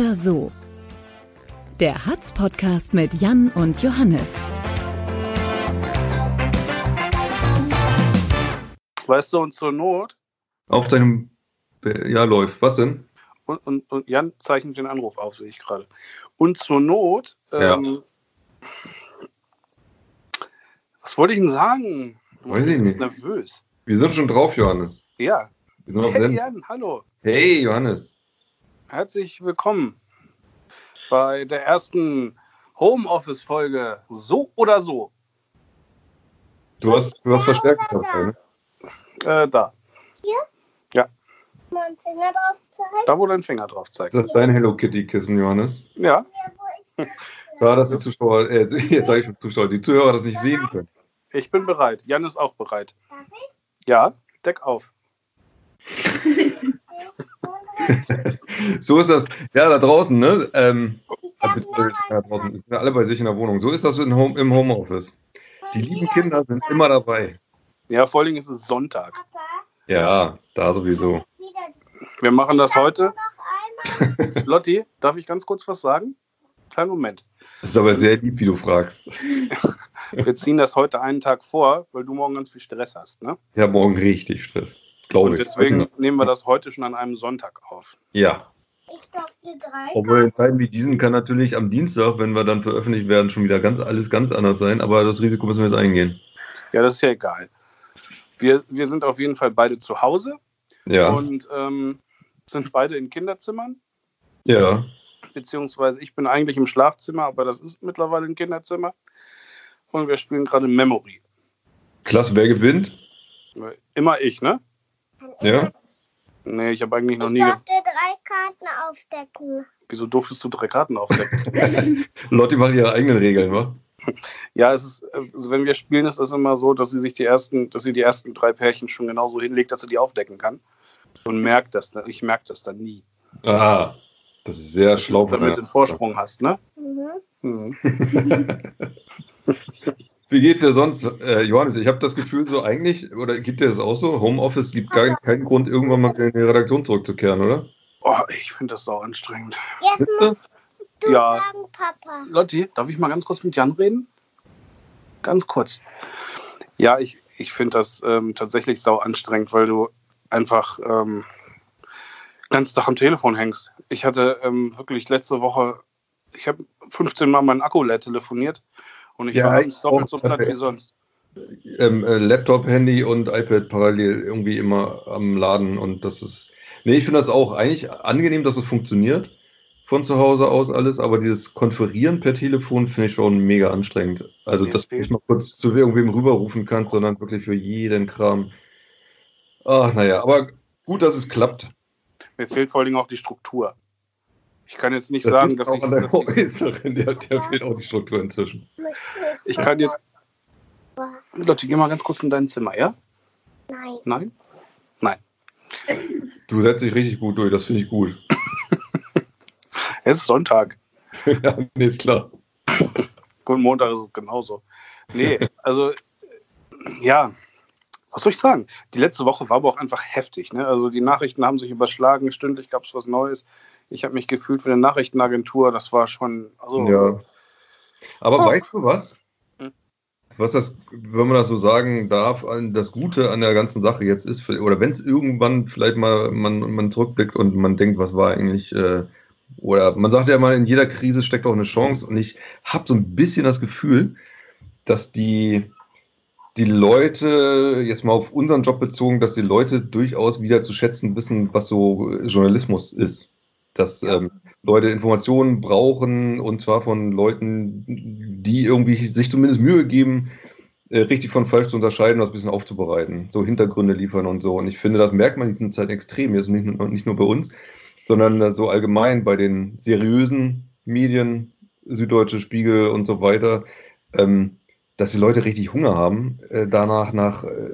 So oder so. Der Hatz-Podcast mit Jan und Johannes. Weißt du, und zur Not. Auf deinem. Ja, läuft. Was denn? Und, und, und Jan zeichnet den Anruf auf, sehe ich gerade. Und zur Not. Ähm, ja. Was wollte ich denn sagen? Du Weiß ich nicht. Nervös. Wir sind schon drauf, Johannes. Ja. Wir sind auf hey, Jan, hallo. Hey, Johannes. Herzlich willkommen bei der ersten Homeoffice-Folge So oder So. Du hast, du hast Verstärker dabei, ne? Äh, da. Hier? Ja. Mein Finger drauf zeigt? Da, wo dein Finger drauf zeigt. Das ist dein Hello Kitty-Kissen, Johannes. Ja. Da, dass die Zuschauer, äh, jetzt sage ich schon Zuschauer, die Zuhörer das nicht sehen können. Ich bin bereit. Jan ist auch bereit. Darf ich? Ja, deck auf. So ist das. Ja, da draußen, ne? Ähm, Ich darf bitte, noch da draußen sind alle bei sich in der Wohnung. So ist das im, Home, im Homeoffice. Die lieben Kinder sind immer dabei. Ja, vor allem ist es Sonntag. Ja, da sowieso. Wir machen das heute. Lotti, darf ich ganz kurz was sagen? Kleinen Moment. Das ist aber sehr lieb, wie du fragst. Wir ziehen das heute einen Tag vor, weil du morgen ganz viel Stress hast. Ne? Habe morgen richtig Stress. Glaube Und ich. deswegen nehmen wir das heute schon an einem Sonntag auf. Ja. Ich durfte drei. Obwohl in Zeiten wie diesen kann natürlich am Dienstag, wenn wir dann veröffentlicht werden, schon wieder ganz alles ganz anders sein. Aber das Risiko müssen wir jetzt eingehen. Ja, das ist ja egal. Wir, wir sind auf jeden Fall beide zu Hause Ja. und ähm, sind beide in Kinderzimmern. Ja. Beziehungsweise ich bin eigentlich im Schlafzimmer, aber das ist mittlerweile ein Kinderzimmer. Und wir spielen gerade Memory. Klasse, wer gewinnt? Immer ich, ne? Ja. Nee, ich habe eigentlich noch Ich nie. Ge durfte drei Karten aufdecken. Wieso durftest du drei Karten aufdecken? Lotti macht ihre eigenen Regeln, wa? ja, es ist, also wenn wir spielen, ist es immer so, dass sie sich die ersten, dass sie die ersten drei Pärchen schon genauso hinlegt, dass sie die aufdecken kann. Und merkt das, ich merke das dann nie. Ah, das ist sehr schlau. Damit du einen Vorsprung hast, ne? Mhm. Mhm. Wie geht's dir sonst, äh, Johannes? Ich habe das Gefühl, so eigentlich, oder gibt dir das auch so? Homeoffice gibt gar keinen Grund, irgendwann mal in die Redaktion zurückzukehren, oder? Oh, ich finde das sau anstrengend. Jetzt musst du Ja. sagen, Papa. Lotti, darf ich mal ganz kurz mit Jan reden? Ganz kurz. Ja, ich, ich finde das ähm, tatsächlich sau anstrengend, weil du einfach ähm, ganz Tag am Telefon hängst. Ich hatte ähm, wirklich letzte Woche, ich habe 15 Mal meinen Akku leer telefoniert und ich Ja, war abends doppelt so platt wie sonst. Ähm, äh, Laptop, Handy und iPad parallel irgendwie immer am Laden und das ist. Nee, ich finde das auch eigentlich angenehm, dass es funktioniert von zu Hause aus alles, aber dieses Konferieren per Telefon finde ich schon mega anstrengend. Also, Mir dass du fehlt- nicht mal kurz zu irgendwem rüberrufen kannst, sondern wirklich für jeden Kram. Ach, naja, aber gut, dass es klappt. Mir fehlt vor allen Dingen auch die Struktur. Ich kann jetzt nicht Das sagen, dass auch ich, an der Vorleserin, der, der fehlt auch die Struktur inzwischen. ich kann jetzt. Lotti, geh mal ganz kurz in dein Zimmer, ja? Nein. Nein? Du setzt dich richtig gut durch, das finde ich gut. Es ist Sonntag. ja, nee, ist klar. Guten Montag ist es genauso. Nee, also, ja, was soll ich sagen? Die letzte Woche war aber auch einfach heftig. Ne? Also, die Nachrichten haben sich überschlagen, stündlich gab es was Neues. Ich habe mich gefühlt wie eine Nachrichtenagentur. Das war schon. Also, Ja. Aber Oh. weißt du was? Hm. Was das, wenn man das so sagen darf, das Gute an der ganzen Sache jetzt ist, oder wenn es irgendwann vielleicht mal man, man zurückblickt und man denkt, was war eigentlich, äh, oder man sagt ja mal, in jeder Krise steckt auch eine Chance und ich habe so ein bisschen das Gefühl, dass die, die Leute, jetzt mal auf unseren Job bezogen, dass die Leute durchaus wieder zu schätzen wissen, was so Journalismus ist. Dass Ja. ähm, Leute Informationen brauchen und zwar von Leuten, die irgendwie sich zumindest Mühe geben, äh, richtig von falsch zu unterscheiden, was ein bisschen aufzubereiten, so Hintergründe liefern und so. Und ich finde, das merkt man in diesen Zeiten extrem, jetzt nicht nur, nicht nur bei uns, sondern äh, so allgemein bei den seriösen Medien, Süddeutsche Spiegel und so weiter, ähm, dass die Leute richtig Hunger haben, äh, danach nach, äh,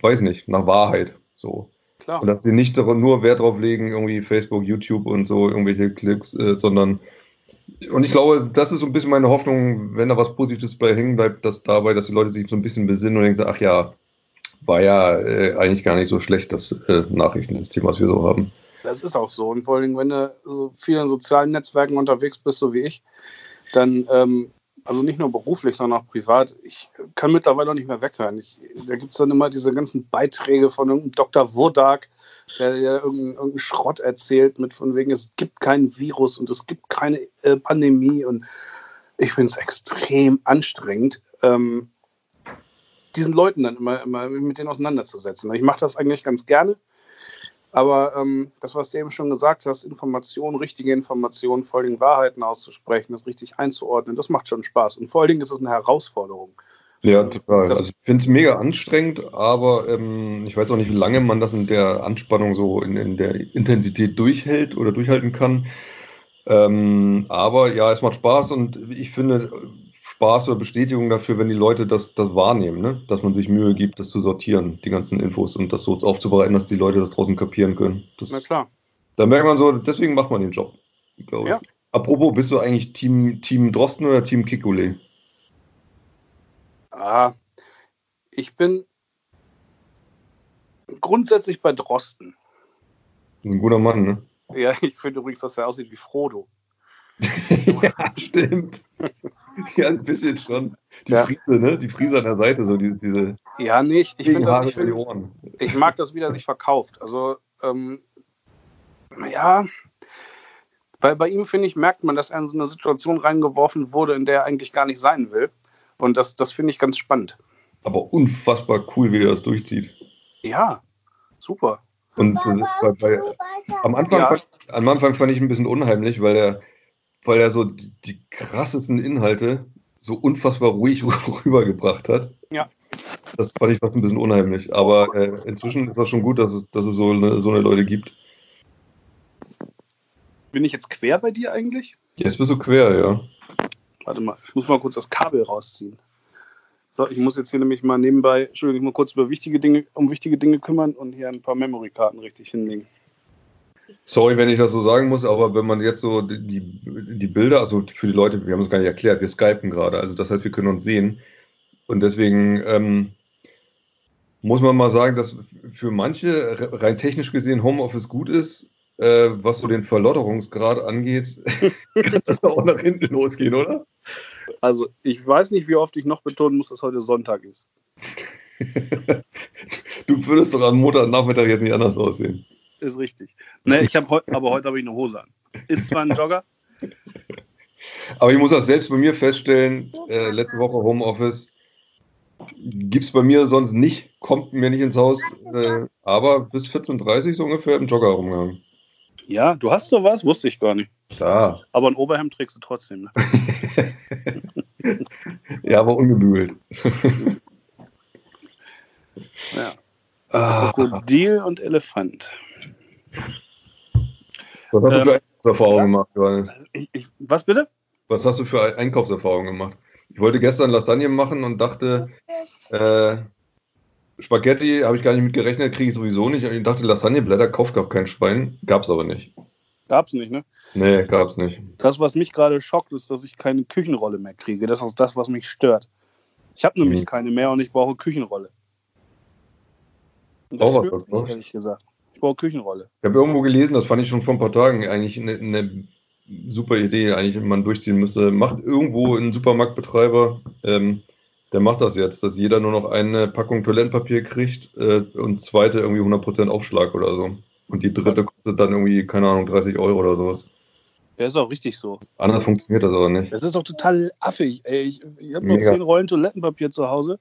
weiß nicht, nach Wahrheit. So. Klar. Und dass sie nicht nur Wert drauf legen, irgendwie Facebook, YouTube und so, irgendwelche Klicks, äh, sondern und ich glaube, das ist so ein bisschen meine Hoffnung, wenn da was Positives bei hängen bleibt, dass dabei, dass die Leute sich so ein bisschen besinnen und denken, ach ja, war ja äh, eigentlich gar nicht so schlecht, das äh, Nachrichtensystem, was wir so haben. Das ist auch so. Und vor allem, wenn du so viel in sozialen Netzwerken unterwegs bist, so wie ich, dann, ähm, also nicht nur beruflich, sondern auch privat, ich kann mittlerweile auch nicht mehr weghören. Ich, da gibt es dann immer diese ganzen Beiträge von Dr. Wodak, der, der irgendeinen, irgendeinen Schrott erzählt, mit von wegen, es gibt kein Virus und es gibt keine äh, Pandemie. Und ich finde es extrem anstrengend, ähm, diesen Leuten dann immer, immer mit denen auseinanderzusetzen. Ich mache das eigentlich ganz gerne. Aber ähm, das, was du eben schon gesagt hast, Informationen, richtige Informationen, vor allem Wahrheiten auszusprechen, das richtig einzuordnen, das macht schon Spaß. Und vor allen Dingen ist es eine Herausforderung. Ja, total. Das also ich finde es mega anstrengend, aber ähm, ich weiß auch nicht, wie lange man das in der Anspannung so in, in der Intensität durchhält oder durchhalten kann. Ähm, aber ja, es macht Spaß und ich finde, Spaß oder Bestätigung dafür, wenn die Leute das, das wahrnehmen, ne? dass man sich Mühe gibt, das zu sortieren, die ganzen Infos und das so aufzubereiten, dass die Leute das draußen kapieren können. Das, Na klar. Da merkt man so, deswegen macht man den Job, glaube ja. ich. Apropos, bist du eigentlich Team, Team Drosten oder Team Kikule? Ah, ich bin grundsätzlich bei Drosten. Ein guter Mann, ne? Ja, ich finde übrigens, dass er aussieht wie Frodo. ja, stimmt. Ja, ein bisschen schon. Die ja. Friese, ne? Die Friese an der Seite, so die, diese. Ja, nicht. Ich, finde ich, find, ich mag das, wie er sich verkauft. Also, ähm, ja, weil bei ihm, finde ich, merkt man, dass er in so eine Situation reingeworfen wurde, in der er eigentlich gar nicht sein will. Und das, das finde ich ganz spannend. Aber unfassbar cool, wie er das durchzieht. Ja, super. Und äh, bei, bei, am, Anfang, ja. am Anfang fand ich ein bisschen unheimlich, weil er weil er so die, die krassesten Inhalte so unfassbar ruhig rübergebracht hat. Ja. Das fand ich fast ein bisschen unheimlich. Aber äh, inzwischen ist das schon gut, dass es, dass es so, eine, so eine Leute gibt. Bin ich jetzt quer bei dir eigentlich? Jetzt bist du quer, ja. Warte mal, ich muss mal kurz das Kabel rausziehen. So, ich muss jetzt hier nämlich mal nebenbei, Entschuldigung, mal kurz über wichtige Dinge, um wichtige Dinge kümmern und hier ein paar Memory-Karten richtig hinlegen. Sorry, wenn ich das so sagen muss, aber wenn man jetzt so die, die Bilder, also für die Leute, wir haben es gar nicht erklärt, wir skypen gerade, also das heißt, wir können uns sehen. Und deswegen ähm, muss man mal sagen, dass für manche rein technisch gesehen Homeoffice gut ist, äh, was so den Verlotterungsgrad angeht, kann das auch nach hinten losgehen, oder? Also ich weiß nicht, wie oft ich noch betonen muss, dass heute Sonntag ist. du würdest doch am Montagnachmittag jetzt nicht anders aussehen ist richtig. Ne, ich habe heute, aber heute habe ich eine Hose an. Ist zwar ein Jogger. Aber ich muss das selbst bei mir feststellen, äh, letzte Woche Homeoffice gibt es bei mir sonst nicht, kommt mir nicht ins Haus, äh, aber bis 14.30 Uhr so ungefähr im Jogger rumgegangen. Ja, du hast sowas? Wusste ich gar nicht. Klar. Aber ein Oberhemd trägst du trotzdem. Ne? ja, aber ungebügelt. ja. Ah. Krokodil und Elefant. Was hast ähm, du für Einkaufserfahrungen gemacht, Johannes? Ich, ich, was bitte? Was hast du für Einkaufserfahrungen gemacht? Ich wollte gestern Lasagne machen und dachte, äh, Spaghetti habe ich gar nicht mit gerechnet, kriege ich sowieso nicht. Und ich dachte, Lasagneblätter kauft gar kein Schwein. Gab es aber nicht. Gab es nicht, ne? Nee, gab es nicht. Das, was mich gerade schockt, ist, dass ich keine Küchenrolle mehr kriege. Das ist das, was mich stört. Ich habe nämlich hm. keine mehr und ich brauche Küchenrolle. Und das oh, stört mich, ehrlich gesagt. Ich brauche Küchenrolle. Ich habe irgendwo gelesen, das fand ich schon vor ein paar Tagen eigentlich eine, eine super Idee, eigentlich, wenn man durchziehen müsste. Macht irgendwo ein Supermarktbetreiber, ähm, der macht das jetzt, dass jeder nur noch eine Packung Toilettenpapier kriegt äh, und zweite irgendwie 100% Aufschlag oder so. Und die dritte kostet dann irgendwie, keine Ahnung, 30 Euro oder sowas. Ja, ist auch richtig so. Anders funktioniert das aber nicht. Das ist doch total affig. Ey, ich ich habe noch zehn Rollen Toilettenpapier zu Hause.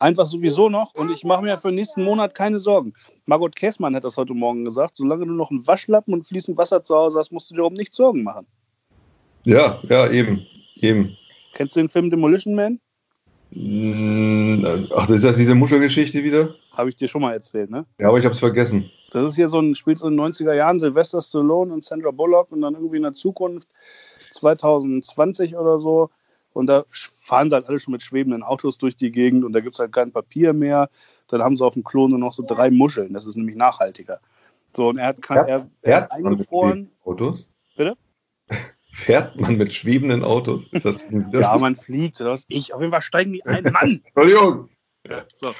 Einfach sowieso noch und ich mache mir für den nächsten Monat keine Sorgen. Margot Käßmann hat das heute Morgen gesagt. Solange du noch einen Waschlappen und fließend Wasser zu Hause hast, musst du dir um nichts Sorgen machen. Ja, ja, eben. eben. Kennst du den Film Demolition Man? Mm, ach, das ist das diese Muschelgeschichte wieder? Habe ich dir schon mal erzählt, ne? Ja, aber ich habe es vergessen. Das ist hier so ein, spielt so in den 90er Jahren, Sylvester Stallone und Sandra Bullock und dann irgendwie in der Zukunft, 2020 oder so, und da fahren sie halt alle schon mit schwebenden Autos durch die Gegend und da gibt es halt kein Papier mehr. Dann haben sie auf dem Klo nur noch so drei Muscheln. Das ist nämlich nachhaltiger. So, und er hat kein, er, er hat eingefroren. Autos? Bitte? Fährt man mit schwebenden Autos? Ist das, ja, man fliegt. Das ich. Auf jeden Fall steigen die ein. Mann! Entschuldigung! Ja, so.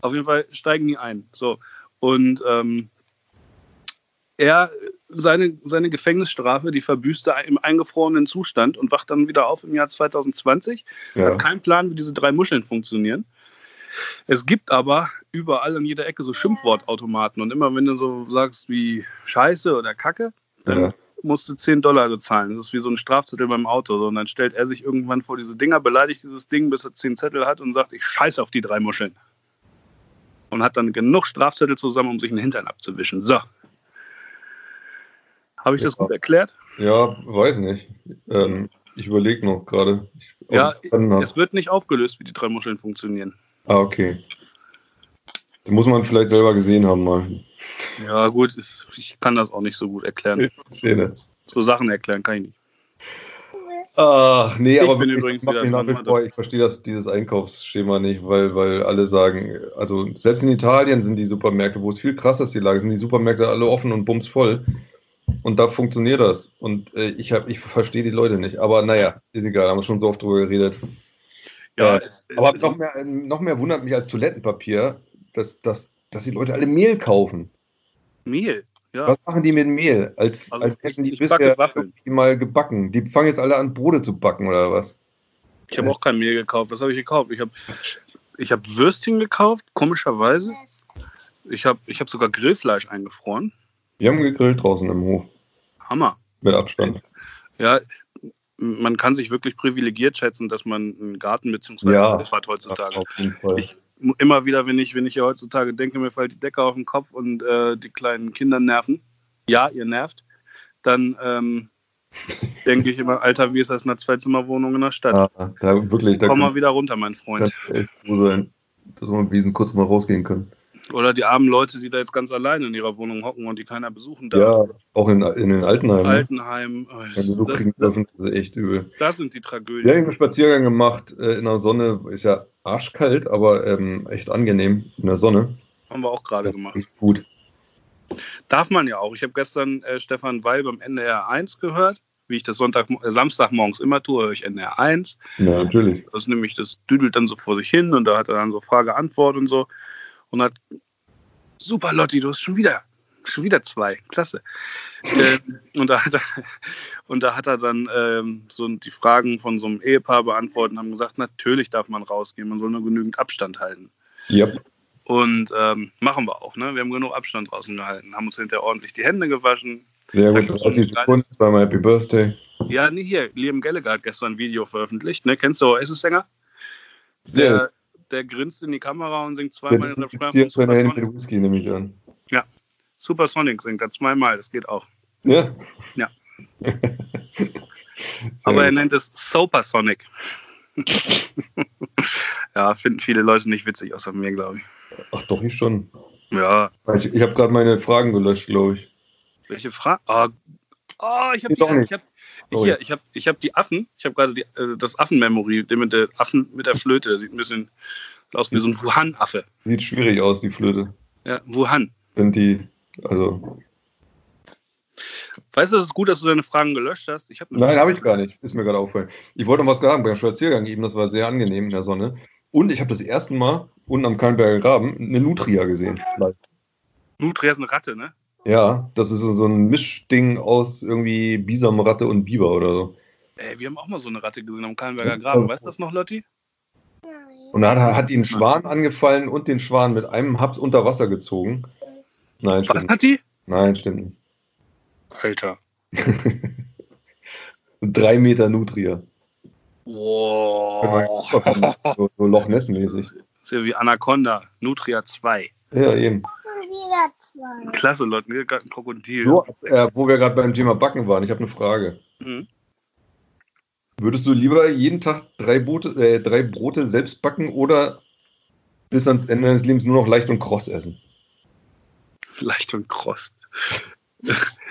Auf jeden Fall steigen die ein. So. Und ähm, er seine, seine Gefängnisstrafe, die verbüßt er im eingefrorenen Zustand und wacht dann wieder auf im Jahr 2020. Ja. Hat keinen Plan, wie diese drei Muscheln funktionieren. Es gibt aber überall an jeder Ecke so Schimpfwortautomaten und immer wenn du so sagst wie Scheiße oder Kacke, dann Ja. Musst du 10 Dollar bezahlen. Das ist wie so ein Strafzettel beim Auto. So, und dann stellt er sich irgendwann vor diese Dinger, beleidigt dieses Ding, bis er 10 Zettel hat und sagt, ich scheiße auf die drei Muscheln. Und hat dann genug Strafzettel zusammen, um sich einen Hintern abzuwischen. So. Habe ich das Ja. gut erklärt? Ja, weiß nicht. Ähm, ich überlege noch gerade. Ja. Es wird nicht aufgelöst, wie die drei Muscheln funktionieren. Ah, okay. Das muss man vielleicht selber gesehen haben mal. Ja, gut, ich kann das auch nicht so gut erklären. Szene. So Sachen erklären kann ich nicht. Ach, nee, Ich aber bin übrigens wieder nach wie vor, ich verstehe das, dieses Einkaufsschema nicht, weil, weil alle sagen, also selbst in Italien sind die Supermärkte, wo es viel krasser ist, die Lage, sind die Supermärkte alle offen und bumsvoll. Und da funktioniert das. Und äh, ich, hab, ich verstehe die Leute nicht. Aber naja, ist egal, haben wir schon so oft drüber geredet. Ja, Ja, es, es, Aber es, noch mehr, noch mehr wundert mich als Toilettenpapier, dass, dass, dass die Leute alle Mehl kaufen. Mehl. Ja. Was machen die mit Mehl? Als, Also als hätten die bisher mal gebacken. Die fangen jetzt alle an, Brote zu backen oder was? Ich habe auch kein Mehl gekauft. Was habe ich gekauft? Ich habe ich hab Würstchen gekauft, komischerweise. Ich habe ich hab sogar Grillfleisch eingefroren. Wir haben gegrillt draußen im Hof. Hammer. Mit Abstand. Ja, man kann sich wirklich privilegiert schätzen, dass man einen Garten bzw. Ja. Hof hat heutzutage. Auf jeden Fall. Ich- Immer wieder, wenn ich, wenn ich hier heutzutage denke, mir fällt die Decke auf den Kopf und äh, die kleinen Kinder nerven. Ja, ihr nervt. Dann ähm, denke ich immer, Alter, wie ist das in einer Zweizimmerwohnung in der Stadt? Ah, da wirklich, da Komm mal wieder runter, mein Freund. echt froh sein, dass wir diesen kurz mal rausgehen können. Oder die armen Leute, die da jetzt ganz alleine in ihrer Wohnung hocken und die keiner besuchen darf. Ja, auch in, in den Altenheimen. ne? Altenheim. oh, so das, kriegen das, ist echt übel. das sind die Wir haben Tragödien. einen Spaziergang gemacht äh, in der Sonne. Ist ja arschkalt, aber ähm, echt angenehm in der Sonne. Haben wir auch gerade gemacht. gut. Darf man ja auch. Ich habe gestern äh, Stefan Weil beim NDR 1 gehört, wie ich das Sonntag, äh, Samstagmorgens immer tue, höre ich NDR 1. Ja, natürlich. Das ist nämlich, das düdelt dann so vor sich hin und da hat er dann so Frage-Antwort und so. Und hat, super Lotti, du hast schon wieder, schon wieder zwei, klasse. ähm, und, da hat er, und da hat er dann ähm, so die Fragen von so einem Ehepaar beantwortet und haben gesagt, natürlich darf man rausgehen, man soll nur genügend Abstand halten. Ja. Und ähm, machen wir auch, ne? Wir haben genug Abstand draußen gehalten, haben uns hinterher ordentlich die Hände gewaschen. Sehr gut. gibt's 30 so ein Sekunden, zweimal Happy Birthday. Ja, nee, hier, Liam Gallagher hat gestern ein Video veröffentlicht, ne? Kennst du Oasis-Sänger? Ja. Der, der grinst in die Kamera und singt Der zweimal Refrain von desinfiziert seine Hände Supersonic. mit Whisky, nehme ich an. Supersonic singt er zweimal, das geht auch. Ja? Ja. Aber er nennt es Supersonic. ja, finden viele Leute nicht witzig, außer mir, glaube ich. Ach doch, ich schon. Ja, Ich, ich habe gerade meine Fragen gelöscht, glaube ich. welche Frage? Oh, oh, ich habe die, ich hab, Sorry. hier, ich hab, ich hab die Affen, ich habe gerade äh, das Affenmemory, den mit der Affen mit der Flöte, der sieht ein bisschen aus wie so ein Wuhan-Affe. Sieht schwierig aus, die Flöte. Ja, Wuhan. Sind die, also. Weißt du, es ist gut, dass du deine Fragen gelöscht hast. Ich hab Nein, habe ich gar nicht. Ist mir gerade aufgefallen. Ich wollte noch was sagen beim Spaziergang eben, das war sehr angenehm in der Sonne. Und ich habe das erste Mal unten am Kallenberger Graben eine Nutria gesehen. Nutria ist eine Ratte, ne? Ja, das ist so so ein Mischding aus irgendwie Bisamratte und Biber oder so. Ey, wir haben auch mal so eine Ratte gesehen am Kallenberger Das Graben. Weißt du das noch, Lotti? Nein. Und dann hat, hat ihn ein Schwan angefallen und den Schwan mit einem Haps unter Wasser gezogen. Nein, Was stimmt. hat die? Nein, stimmt nicht. Alter. Drei Meter Nutria. Wow. So, so Loch Ness-mäßig. ist ja wie Anaconda. Nutria 2. Ja, eben. Wieder zwei. Klasse, Leute. Hier gerade ein Krokodil. So, äh, wo wir gerade beim Thema Backen waren, ich habe eine Frage. Mhm. Würdest du lieber jeden Tag drei, Brote, äh, drei Brote selbst backen oder bis ans Ende deines Lebens nur noch leicht und kross essen? Leicht und kross.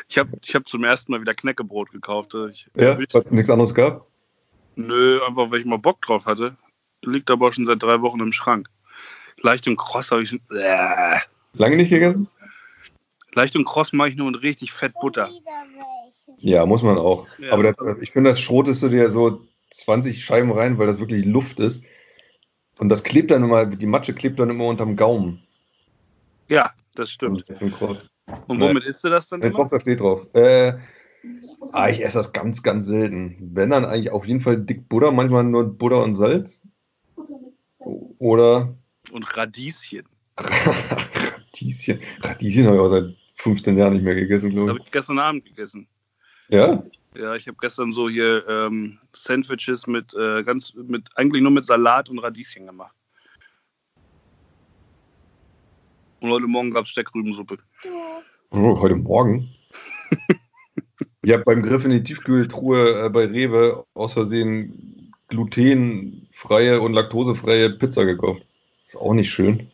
Ich habe ich hab zum ersten Mal wieder Knäckebrot gekauft. Ich, Ja, weil es nichts anderes gab? Nö, einfach weil ich mal Bock drauf hatte. Liegt aber auch schon seit drei Wochen im Schrank. Leicht und kross habe ich. Äh. Lange nicht gegessen? Leicht und kross mache ich nur mit richtig fett Butter. Ja, muss man auch. Ja, Aber das das, ich finde, das schrotest du dir so 20 Scheiben rein, weil das wirklich Luft ist. Und das klebt dann immer, die Matsche klebt dann immer unterm Gaumen. Ja, das stimmt. Krass. Und womit isst du das dann Meine immer? Tochter steht drauf. Äh, ah, ich esse das ganz, ganz selten. Wenn dann eigentlich auf jeden Fall dick Butter, manchmal nur Butter und Salz. Oder Und Radieschen. Radieschen. Radieschen habe ich auch seit 15 Jahren nicht mehr gegessen, glaube Habe ich gestern Abend gegessen. ich. Ja? Ja, ich habe gestern so hier ähm, Sandwiches mit äh, ganz mit eigentlich nur mit Salat und Radieschen gemacht. Und heute Morgen gab es Steckrübensuppe. Oh, heute Morgen. ich habe beim Griff in die Tiefkühltruhe äh, bei Rewe aus Versehen glutenfreie und laktosefreie Pizza gekauft. Ist auch nicht schön.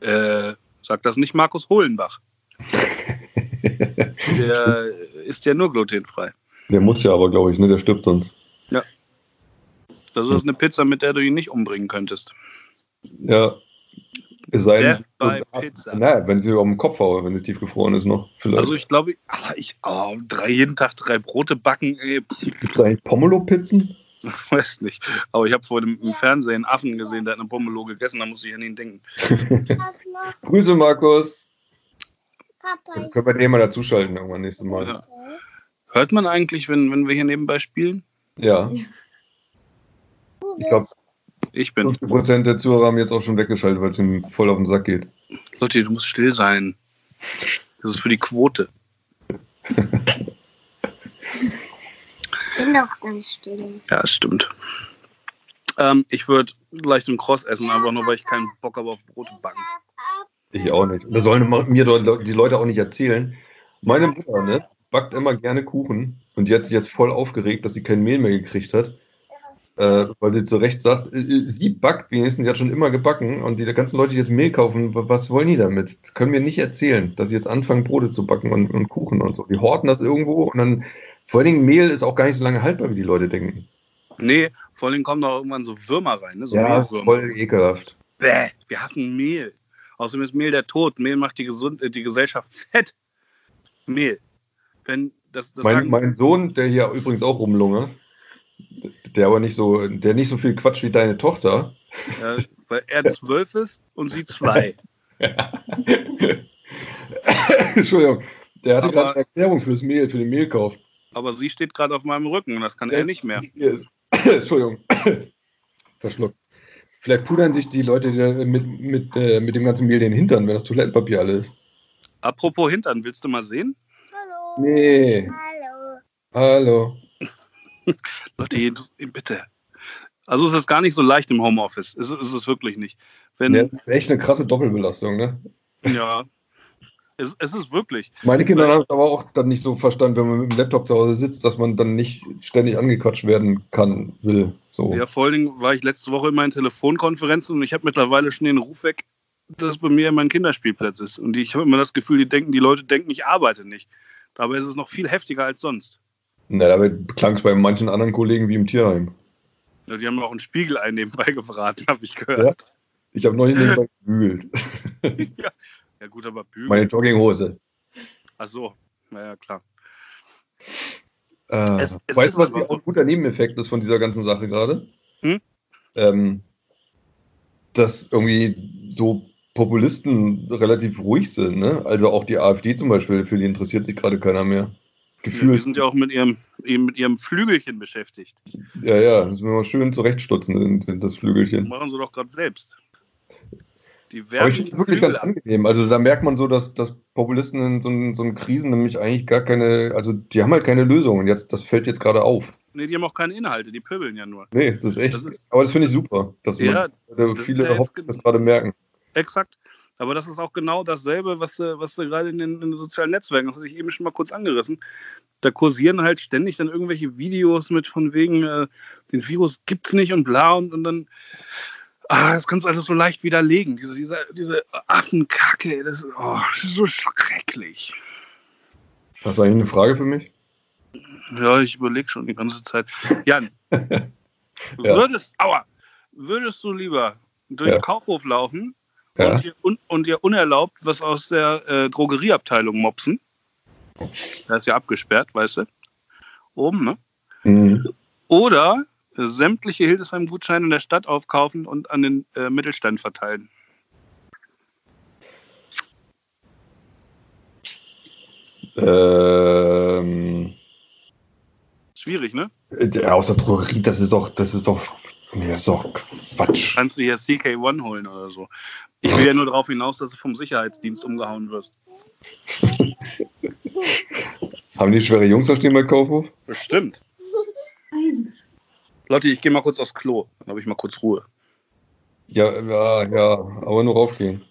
Äh, sagt das nicht Markus Hohlenbach. Der ist ja nur glutenfrei. Der muss ja aber, glaube ich, ne? Der stirbt sonst. Das ist eine Pizza, mit der du ihn nicht umbringen könntest. Ja. Es sei Death denn, by Pizza. naja, wenn sie auf dem Kopf haue, wenn sie tiefgefroren ist noch. Vielleicht. Also ich glaube, ich oh, drei, jeden Tag drei Brote backen, Gibt es eigentlich Pomelo-Pizzen? weiß nicht. Aber ich habe vor dem im Fernsehen einen Affen gesehen, der hat eine Pomelo gegessen, da muss ich an ihn denken. Grüße, Markus. Papa, können wir den mal dazuschalten irgendwann nächstes Mal. Ja. Hört man eigentlich, wenn, wenn wir hier nebenbei spielen? Ja. Ich glaube, Ich bin. 50% der Zuhörer haben jetzt auch schon weggeschaltet, weil es ihm voll auf den Sack geht. Leute, du musst still sein. Das ist für die Quote. bin doch ganz still. Ja, das stimmt. Ähm, ich würde leicht und kross essen, einfach nur, weil ich keinen Bock habe auf Brote backen. Ich auch nicht. Und das sollen mir doch die Leute auch nicht erzählen. Meine Mutter, ne, backt immer gerne Kuchen und die hat sich jetzt voll aufgeregt, dass sie kein Mehl mehr gekriegt hat. Äh, weil sie zu Recht sagt, äh, äh, sie backt wenigstens, sie hat schon immer gebacken und die ganzen Leute, die jetzt Mehl kaufen, wa- was wollen die damit? Das können wir nicht erzählen, dass sie jetzt anfangen, Brote zu backen und, und Kuchen und so. Die horten das irgendwo und dann, vor allen Dingen Mehl ist auch gar nicht so lange haltbar, wie die Leute denken. Nee, vor allem kommen da irgendwann so Würmer rein, ne? So ja, Mehlwürmer. voll ekelhaft. Bäh, wir hassen Mehl. Außerdem ist Mehl der Tod. Mehl macht die, Gesund äh, die Gesellschaft fett. Mehl. Wenn das, das Mein, mein Sohn, der hier übrigens auch rumlunge, der aber nicht so, der nicht so viel quatscht wie deine Tochter, äh, weil er zwölf ist und sie zwei. Entschuldigung, der hatte gerade eine Erklärung fürs Mehl, für den Mehlkauf. Aber sie steht gerade auf meinem Rücken und das kann er nicht mehr. Ist. Entschuldigung, verschluckt. Vielleicht pudern sich die Leute mit, mit, äh, mit dem ganzen Mehl den Hintern, wenn das Toilettenpapier alle ist. Apropos Hintern, willst du mal sehen? Hallo. Nee, Hallo. hallo. Leute, bitte. Also es ist gar nicht so leicht im Homeoffice. Es ist es wirklich nicht. Wenn, Ja, echt eine krasse Doppelbelastung, ne? ja. Es, es ist wirklich. Meine Kinder haben es aber auch dann nicht so verstanden, wenn man mit dem Laptop zu Hause sitzt, dass man dann nicht ständig angequatscht werden kann, will. So. Ja, vor allen Dingen war ich letzte Woche in meinen Telefonkonferenzen und ich habe mittlerweile schon den Ruf weg, dass bei mir mein Kinderspielplatz ist. Und ich habe immer das Gefühl, die denken, die Leute denken, ich arbeite nicht. Dabei ist es noch viel heftiger als sonst. Na, dabei klang es bei manchen anderen Kollegen wie im Tierheim. Ja, die haben auch einen Spiegel ein nebenbei gefragt, habe ich gehört. Ich habe neulich nebenbei gebügelt. Ja, gut, aber Bügel. Meine Jogginghose. Ach so, naja, klar. Äh, Es- es weißt du, was auch ein guter Nebeneffekt ist von dieser ganzen Sache gerade? Hm? Ähm, dass irgendwie so Populisten relativ ruhig sind. Ne? Also auch die AfD zum Beispiel, für die interessiert sich gerade keiner mehr. Ja, die Gefühlt. sind ja auch mit ihrem, eben mit ihrem Flügelchen beschäftigt. Ja, ja, müssen wir mal schön zurechtstutzen, das- das Flügelchen. Machen sie doch gerade selbst. Die Aber ich finde wirklich ganz ab. angenehm. Also da merkt man so, dass, dass Populisten in so, einen- so einen Krisen nämlich eigentlich gar keine, also die haben halt keine Lösung und jetzt, das fällt jetzt gerade auf. Nee, die haben auch keine Inhalte, die pöbeln ja nur. Nee, das ist echt, Das ist- aber das finde ich super, dass Ja, man, das viele ja hoffen, das gerade merken. Exakt. Aber das ist auch genau dasselbe, was du, was du gerade in den, in den sozialen Netzwerken, das hatte ich eben schon mal kurz angerissen. Da kursieren halt ständig dann irgendwelche Videos mit von wegen, äh, den Virus gibt's nicht und bla und, und dann, ah, das kannst du alles so leicht widerlegen. Diese, diese, diese Affenkacke, das ist, oh, das ist so schrecklich. Hast du eigentlich eine Frage für mich? Ja, ich überlege schon die ganze Zeit. Jan, Ja. würdest, aua, würdest du lieber durch Ja. den Kaufhof laufen Ja. und, dir un, und dir unerlaubt was aus der äh, Drogerieabteilung mopsen? Da ist ja abgesperrt, weißt du? Oben, ne? Mhm. Oder sämtliche Hildesheim-Gutscheine in der Stadt aufkaufen und an den äh, Mittelstand verteilen. Ähm, Schwierig, ne? der aus der Drogerie, das ist doch, das ist doch, nee, das ist doch Quatsch. Kannst du hier CK1 holen oder so. Ich will ja nur darauf hinaus, dass du vom Sicherheitsdienst umgehauen wirst. Haben die schwere Jungs da stehen bei Kaufhof? Bestimmt. Lotti, ich gehe mal kurz aufs Klo. Dann habe ich mal kurz Ruhe. Ja, ja, ja, aber nur raufgehen.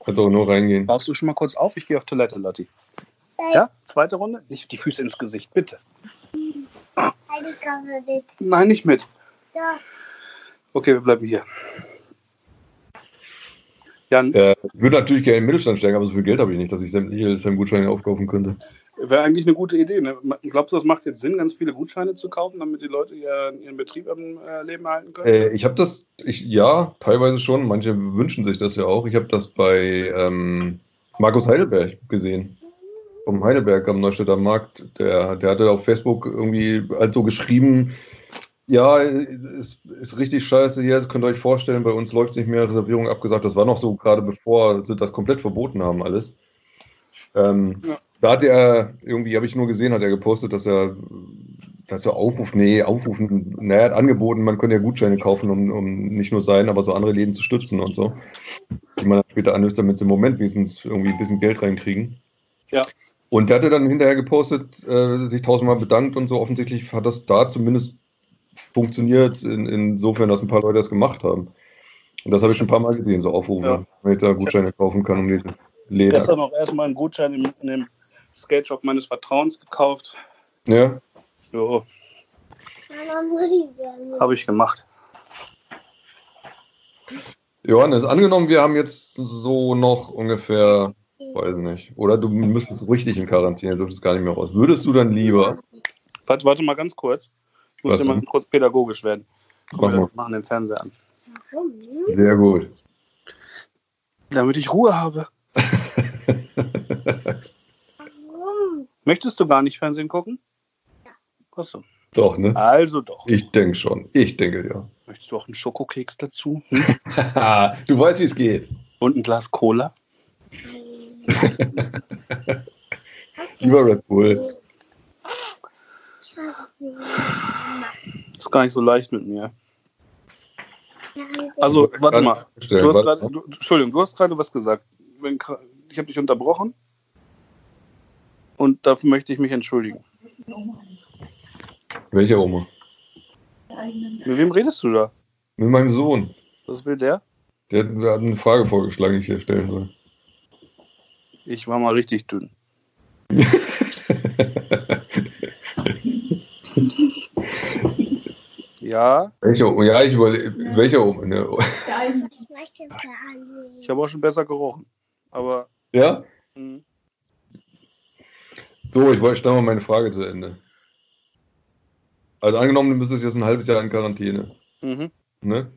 Also nur reingehen. Brauchst du schon mal kurz auf? Ich gehe auf Toilette, Lotti. Ja? Zweite Runde? Nicht die Füße ins Gesicht, bitte. Heidi komme mit. Nein, nicht mit. Ja. Okay, wir bleiben hier. Jan, Äh, ich würde natürlich gerne in den Mittelstand steigen, aber so viel Geld habe ich nicht, dass ich sämtliche Sam-Gutscheine aufkaufen könnte. Wäre eigentlich eine gute Idee. Ne? Glaubst du, das macht jetzt Sinn, ganz viele Gutscheine zu kaufen, damit die Leute ihren, ihren Betrieb am äh, Leben erhalten können? Äh, ich habe das, ich, ja, teilweise schon. Manche wünschen sich das ja auch. Ich habe das bei ähm, Markus Heidelberg gesehen. Vom Heidelberg am Neustädter Markt. Der, der hatte auf Facebook irgendwie halt so geschrieben, ja, es ist richtig scheiße hier, das könnt ihr euch vorstellen, bei uns läuft es nicht mehr, Reservierung abgesagt. Das war noch so gerade bevor sie das komplett verboten haben, alles. Ähm, Ja. Da hat er, irgendwie habe ich nur gesehen, hat er gepostet, dass er, dass er Aufruf, nee, Aufrufen, naja, er hat angeboten, man könnte ja Gutscheine kaufen, um, um nicht nur sein, aber so andere Läden zu stützen und so. Die man dann später anlöst, damit sie im Moment wenigstens irgendwie ein bisschen Geld reinkriegen. Ja. Und der hatte dann hinterher gepostet, äh, sich tausendmal bedankt und so. Offensichtlich hat das da zumindest funktioniert, in, insofern, dass ein paar Leute das gemacht haben. Und das habe ich schon ein paar Mal gesehen, so Aufrufe, Ja. wenn ich da Gutscheine kaufen kann, um die Läden. Gestern noch erstmal einen Gutschein in, in dem Skate Shop meines Vertrauens gekauft. Ja, Jo, habe ich gemacht. Johannes, angenommen, wir haben jetzt so noch ungefähr, weiß nicht, oder du müsstest richtig in Quarantäne, dürftest gar nicht mehr raus. Würdest du dann lieber, Warte, warte mal ganz kurz. Ich muss dir mal kurz pädagogisch werden. Mach Wir machen den Fernseher an. Sehr gut, Damit ich Ruhe habe. Möchtest du gar nicht Fernsehen gucken? Ja. Achso. doch, ne? Also doch. Ich denke schon, ich denke ja. Möchtest du auch einen Schokokeks dazu? Hm? du weißt, wie es geht. Und ein Glas Cola? Lieber Red Bull. Ist gar nicht so leicht mit mir. Also, warte mal. Du hast gerade, du, Entschuldigung, du hast gerade was gesagt. Ich habe dich unterbrochen. Und dafür möchte ich mich entschuldigen. Welcher Oma? Mit wem redest du da? Mit meinem Sohn. Was will der? Der hat der hat eine Frage vorgeschlagen, die ich hier stellen soll. Ich war mal richtig dünn. Ja, welcher Oma? Ja, ich überlege. Welcher Oma? Ne? Ich habe auch schon besser gerochen. Aber Ja? So, ich wollte, stell mal meine Frage zu Ende. Also angenommen, du müsstest jetzt ein halbes Jahr in Quarantäne. mhm. Ne?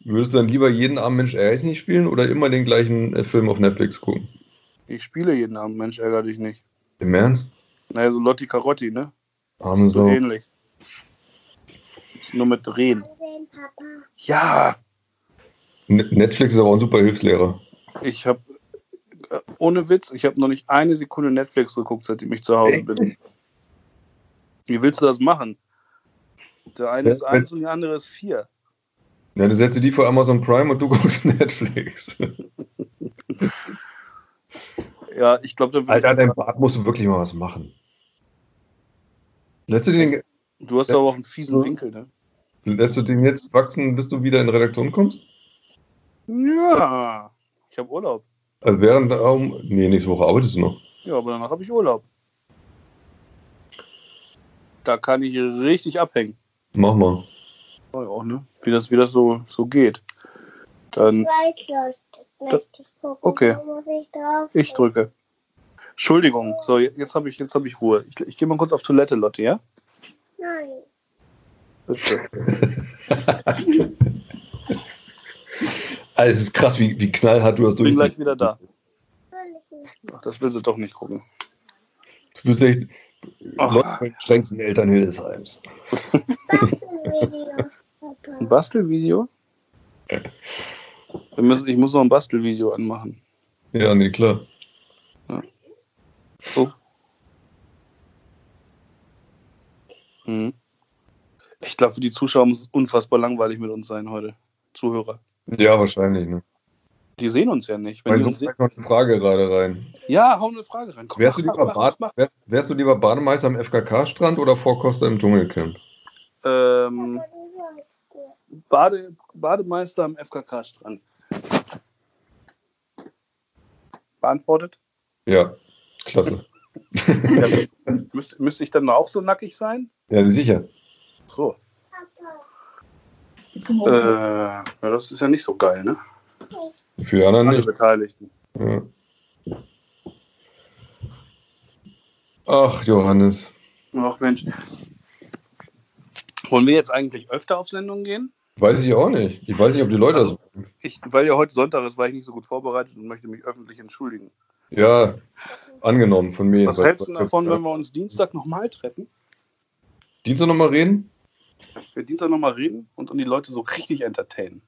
Würdest du dann lieber jeden Abend Mensch ärgere dich nicht spielen oder immer den gleichen äh, Film auf Netflix gucken? ich spiele jeden Abend, Mensch, ärger dich nicht. Im Ernst? Naja, so Lotti Carotti, ne? Arme So ähnlich. Ist nur mit Drehen. Ja, N- Netflix ist aber auch ein super Hilfslehrer. ich habe, ohne Witz, ich habe noch nicht eine Sekunde Netflix geguckt, seitdem ich zu Hause bin. Wie willst du das machen? Der eine ist eins und der andere ist vier. Ja, du setzt die vor Amazon Prime und du guckst Netflix. Ja, ich glaube, da Alter, dein Bart musst du wirklich mal was machen. Lässt du den, du hast Ja. aber auch einen fiesen Winkel, ne? lässt du den jetzt wachsen, bis du wieder in Redaktion kommst? Ja, ich habe Urlaub. Also während, um, nee, nächste Woche arbeitest du noch. Ja, aber danach habe ich Urlaub. Da kann ich richtig abhängen. Mach mal. Oh, ja, auch, ne? Wie das, wie das so, so geht. Dann, ich gucken. Okay. Da muss ich drauf. ich drücke. Entschuldigung. So, jetzt habe ich, jetzt hab ich Ruhe. Ich, ich gehe mal kurz auf Toilette, Lotte, ja? Nein. Bitte. Also es ist krass, wie, wie knallhart du das durch. Ich bin gleich wieder da. Das will sie doch nicht gucken. Du bist echt Ach. den strengsten Eltern Hildesheims. ein Bastelvideo? Wir müssen, ich muss noch ein Bastelvideo anmachen. Ja, nee, klar. Ja. So. Hm. Ich glaube, für die Zuschauer muss es unfassbar langweilig mit uns sein heute. Zuhörer. Ja, wahrscheinlich. Ne? Die sehen uns ja nicht. Wenn Weil sonst noch eine Frage gerade rein. ja, hau eine Frage rein. Komm, Wärst du, lieber mach, mach. wär, wärst du lieber Bademeister am FKK-Strand oder Vorkoster im Dschungelcamp? Ähm, Bade, Bademeister am FKK-Strand. Beantwortet? Ja, klasse. Ja, müsste, müsste ich dann auch so nackig sein? Ja, sicher. So. Äh, ja, das ist ja nicht so geil, ne? Für die anderen Alle nicht. Beteiligten. Ja. Ach, Johannes. Ach Mensch. Wollen wir jetzt eigentlich öfter auf Sendung gehen? Weiß ich auch nicht. Ich weiß nicht, ob die Leute Also- das. Ich, weil ja heute Sonntag ist, war ich nicht so gut vorbereitet und möchte mich öffentlich entschuldigen. Ja, angenommen von mir. Was hältst du davon, wenn wir uns Dienstag nochmal treffen? Dienstag nochmal reden? Wir Dienstag nochmal reden und, und die Leute so richtig entertainen.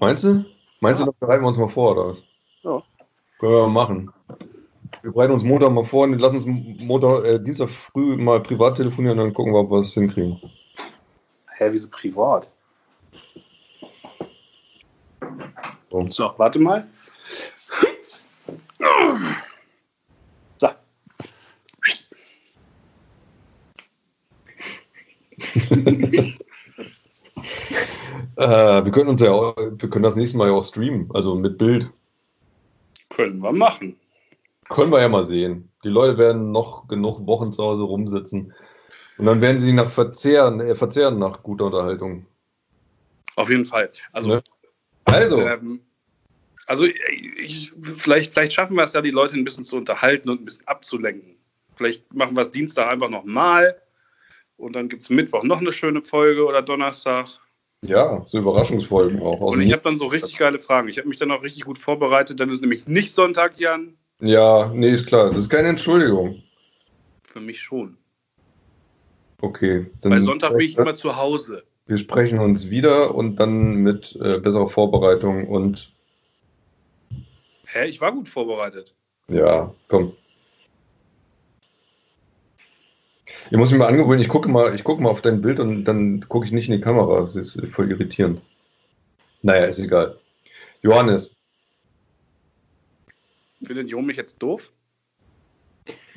Meinst du? Meinst Ja. du, das bereiten wir uns mal vor, oder was? Ja. Können wir mal machen. Wir bereiten uns Montag mal vor und lassen uns Montag, äh, Dienstag früh mal privat telefonieren und dann gucken wir, ob wir es hinkriegen. Hä, wieso privat? So. So, warte mal. Äh, wir können uns ja auch, wir können das nächste Mal ja auch streamen, also mit Bild. Können wir machen. Können wir ja mal sehen. Die Leute werden noch genug Wochen zu Hause rumsitzen. Und dann werden sie nach Verzehren, äh, verzehren nach guter Unterhaltung. Auf jeden Fall. Also, Ne? Also, ähm, also ich, vielleicht, vielleicht schaffen wir es ja, die Leute ein bisschen zu unterhalten und ein bisschen abzulenken. Vielleicht machen wir es Dienstag einfach nochmal und dann gibt es Mittwoch noch eine schöne Folge oder Donnerstag. ja, so Überraschungsfolgen auch. Und ich dem- habe dann so richtig geile Fragen. Ich habe mich dann auch richtig gut vorbereitet. Dann ist nämlich nicht Sonntag, Jan. ja, nee, ist klar. Das ist keine Entschuldigung. Für mich schon. Okay. Dann Bei Sonntag bin ich immer zu Hause. Wir sprechen uns wieder und dann mit äh, besserer Vorbereitung und Hä, ich war gut vorbereitet. ja, komm. Ich muss mich mal angewöhnen, ich gucke mal, ich gucke mal auf dein Bild und dann gucke ich nicht in die Kamera. Das ist voll irritierend. Naja, ist egal. Johannes, Findet Jo mich jetzt doof?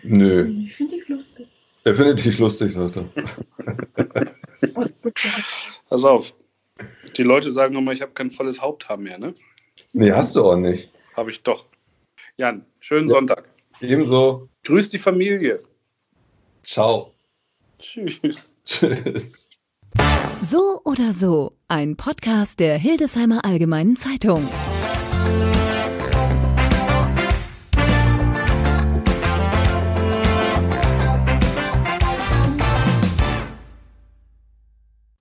nö. Ich finde dich lustig. Er findet dich lustig, sagt er. Pass auf. Die Leute sagen immer, ich habe kein volles Haupthaar mehr, ne? Nee, hast du auch nicht. Habe ich doch. Jan, schönen Ja. Sonntag. Ebenso. Grüß die Familie. Ciao. Tschüss. Tschüss. So oder so, ein Podcast der Hildesheimer Allgemeinen Zeitung.